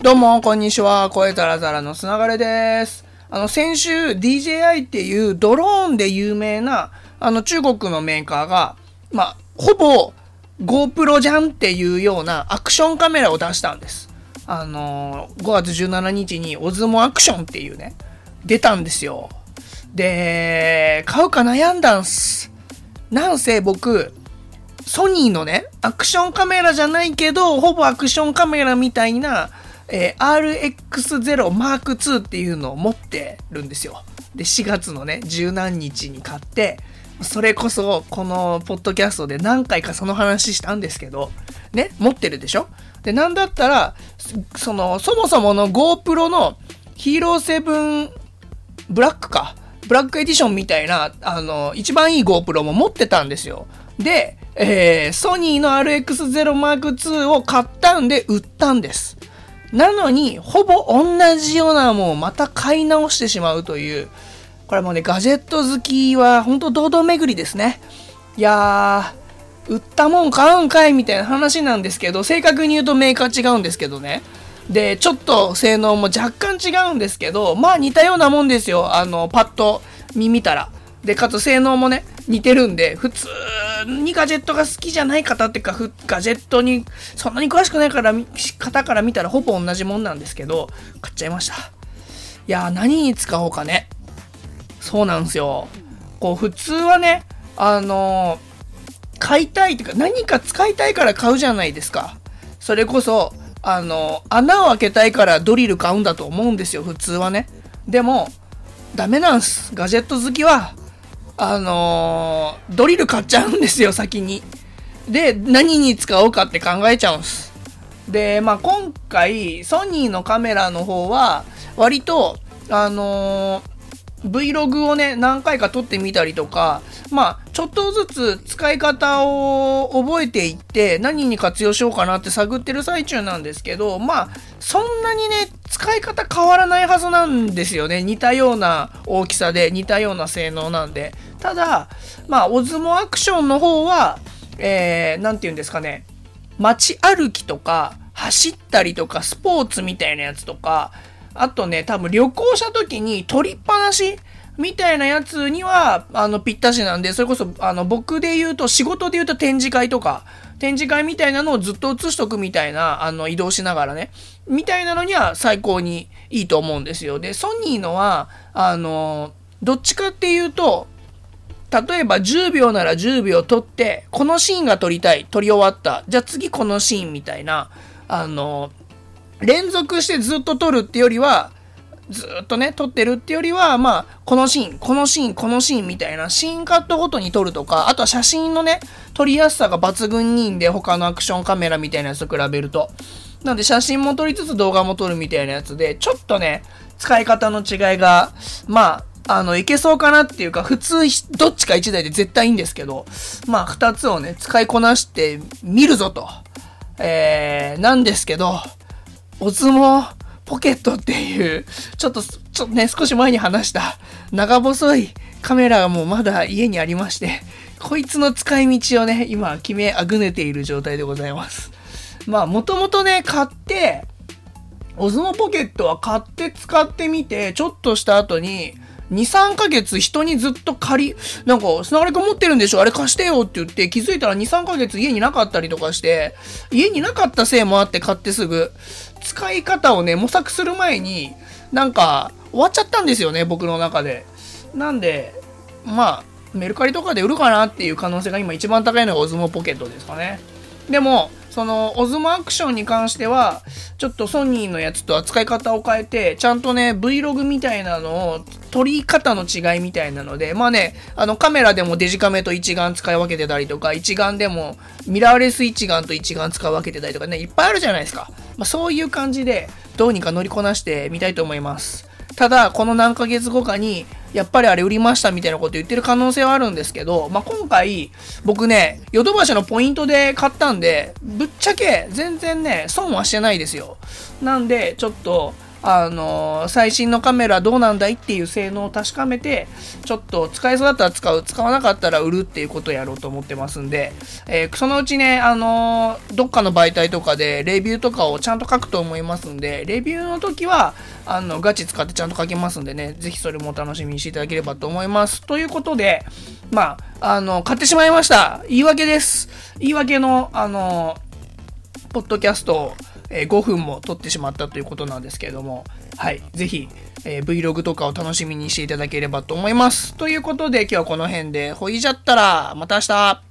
どうも、こんにちは。声ザラザラのつながれです。あの、先週 DJI っていうドローンで有名な、あの、中国のメーカーが、まあ、ほぼ GoPro じゃんっていうようなアクションカメラを出したんです。あの5月17日にオズモアクションっていうね、出たんですよ。で、買うか悩んだんす。なんせ僕、ソニーのね、アクションカメラじゃないけど、ほぼアクションカメラみたいな、えー、RX0 Mark II っていうのを持ってるんですよ。で、4月のね、十何日に買って、それこそ、このポッドキャストで何回かその話したんですけど、ね、持ってるでしょ？で、なんだったら、その、そもそもの GoPro のヒーロー7ブラックか。ブラックエディションみたいな、あの、一番いい GoPro も持ってたんですよ。で、えー、ソニーの RX0 Mark II を買ったんで売ったんです。なのに、ほぼ同じようなもんをまた買い直してしまうという、これもね、ガジェット好きは本当堂々巡りですね。いやー、売ったもん買うんかいみたいな話なんですけど、正確に言うとメーカー違うんですけどね。で、ちょっと性能も若干違うんですけど、まあ似たようなもんですよ。あの、パッと見見たら。で、かつ性能もね、似てるんで、普通にガジェットが好きじゃない方っていうか、ガジェットにそんなに詳しくないから、方から見たらほぼ同じもんなんですけど、買っちゃいました。いやー、何に使おうかね。そうなんですよ。こう、普通はね、あのー、買いたいっていうか、何か使いたいから買うじゃないですか。それこそ、あのー、穴を開けたいからドリル買うんだと思うんですよ、普通はね。でも、ダメなんす。ガジェット好きは、あのー、ドリル買っちゃうんですよ、先に。で、何に使おうかって考えちゃうんです。で、まあ、今回、ソニーのカメラの方は、割と、あのー Vlog をね、何回か撮ってみたりとか、まあ、ちょっとずつ使い方を覚えていって、何に活用しようかなって探ってる最中なんですけど、まあ、そんなにね、使い方変わらないはずなんですよね。似たような大きさで、似たような性能なんで。ただ、まあ、オズモアクションの方は、えー、なんて言うんですかね、街歩きとか、走ったりとか、スポーツみたいなやつとか、あとね、多分旅行した時に取りっぱなしみたいなやつには、あの、ぴったしなんで、それこそ、あの、僕で言うと、仕事で言うと展示会とか、展示会みたいなのをずっと映しとくみたいな、あの、移動しながらね、みたいなのには最高にいいと思うんですよ。で、ソニーのは、あの、どっちかっていうと、例えば10秒なら10秒撮って、このシーンが撮りたい、撮り終わった。じゃあ次このシーンみたいな、あの、連続してずっと撮るってよりは、ずっとね、撮ってるってよりは、まあ、このシーン、このシーン、このシーンみたいな、シーンカットごとに撮るとか、あとは写真のね、撮りやすさが抜群にいいんで、他のアクションカメラみたいなやつと比べると。なんで、写真も撮りつつ動画も撮るみたいなやつで、ちょっとね、使い方の違いが、まあ、あの、いけそうかなっていうか、普通、どっちか1台で絶対いいんですけど、まあ、2つをね、使いこなしてみるぞと。えー、なんですけど、お相撲ポケットっていう、ちょっと、ちょっとね、少し前に話した長細いカメラがもうまだ家にありまして、こいつの使い道をね、今決めあぐねている状態でございます。まあ、もともとね、買って、オズモポケットは買って使ってみて、ちょっとした後に、2、3ヶ月人にずっと借り、なんか、砂がりく持ってるんでしょ？あれ貸してよって言って気づいたら2、3ヶ月家になかったりとかして、家になかったせいもあって買ってすぐ、使い方をね、模索する前に、なんか、終わっちゃったんですよね、僕の中で。なんで、まあ、メルカリとかで売るかなっていう可能性が今一番高いのがオズモポケットですかね。でも、そのオズモアクションに関しては、ちょっとソニーのやつと扱い方を変えて、ちゃんとね、Vlog みたいなのを、撮り方の違いみたいなので、まあね、あのカメラでもデジカメと一眼使い分けてたりとか、一眼でもミラーレス一眼と一眼使い分けてたりとかね、いっぱいあるじゃないですか。まあ、そういう感じで、どうにか乗りこなしてみたいと思います。ただ、この何ヶ月後かに、やっぱりあれ売りましたみたいなこと言ってる可能性はあるんですけど、まあ、今回、僕ね、ヨドバシのポイントで買ったんで、ぶっちゃけ全然ね、損はしてないですよ。なんで、ちょっと、あのー、最新のカメラどうなんだいっていう性能を確かめて、ちょっと使えそうだったら使う、使わなかったら売るっていうことをやろうと思ってますんで、えー、そのうちね、あのー、どっかの媒体とかでレビューとかをちゃんと書くと思いますんで、レビューの時は、あの、ガチ使ってちゃんと書けますんでね、ぜひそれもお楽しみにしていただければと思います。ということで、まあ、あの、買ってしまいました。言い訳です。言い訳の、あの、ポッドキャストを、え5分も撮ってしまったということなんですけれども、はい、ぜひ、えー、Vlog とかを楽しみにしていただければと思います。ということで今日はこの辺で、ほいじゃったら、また明日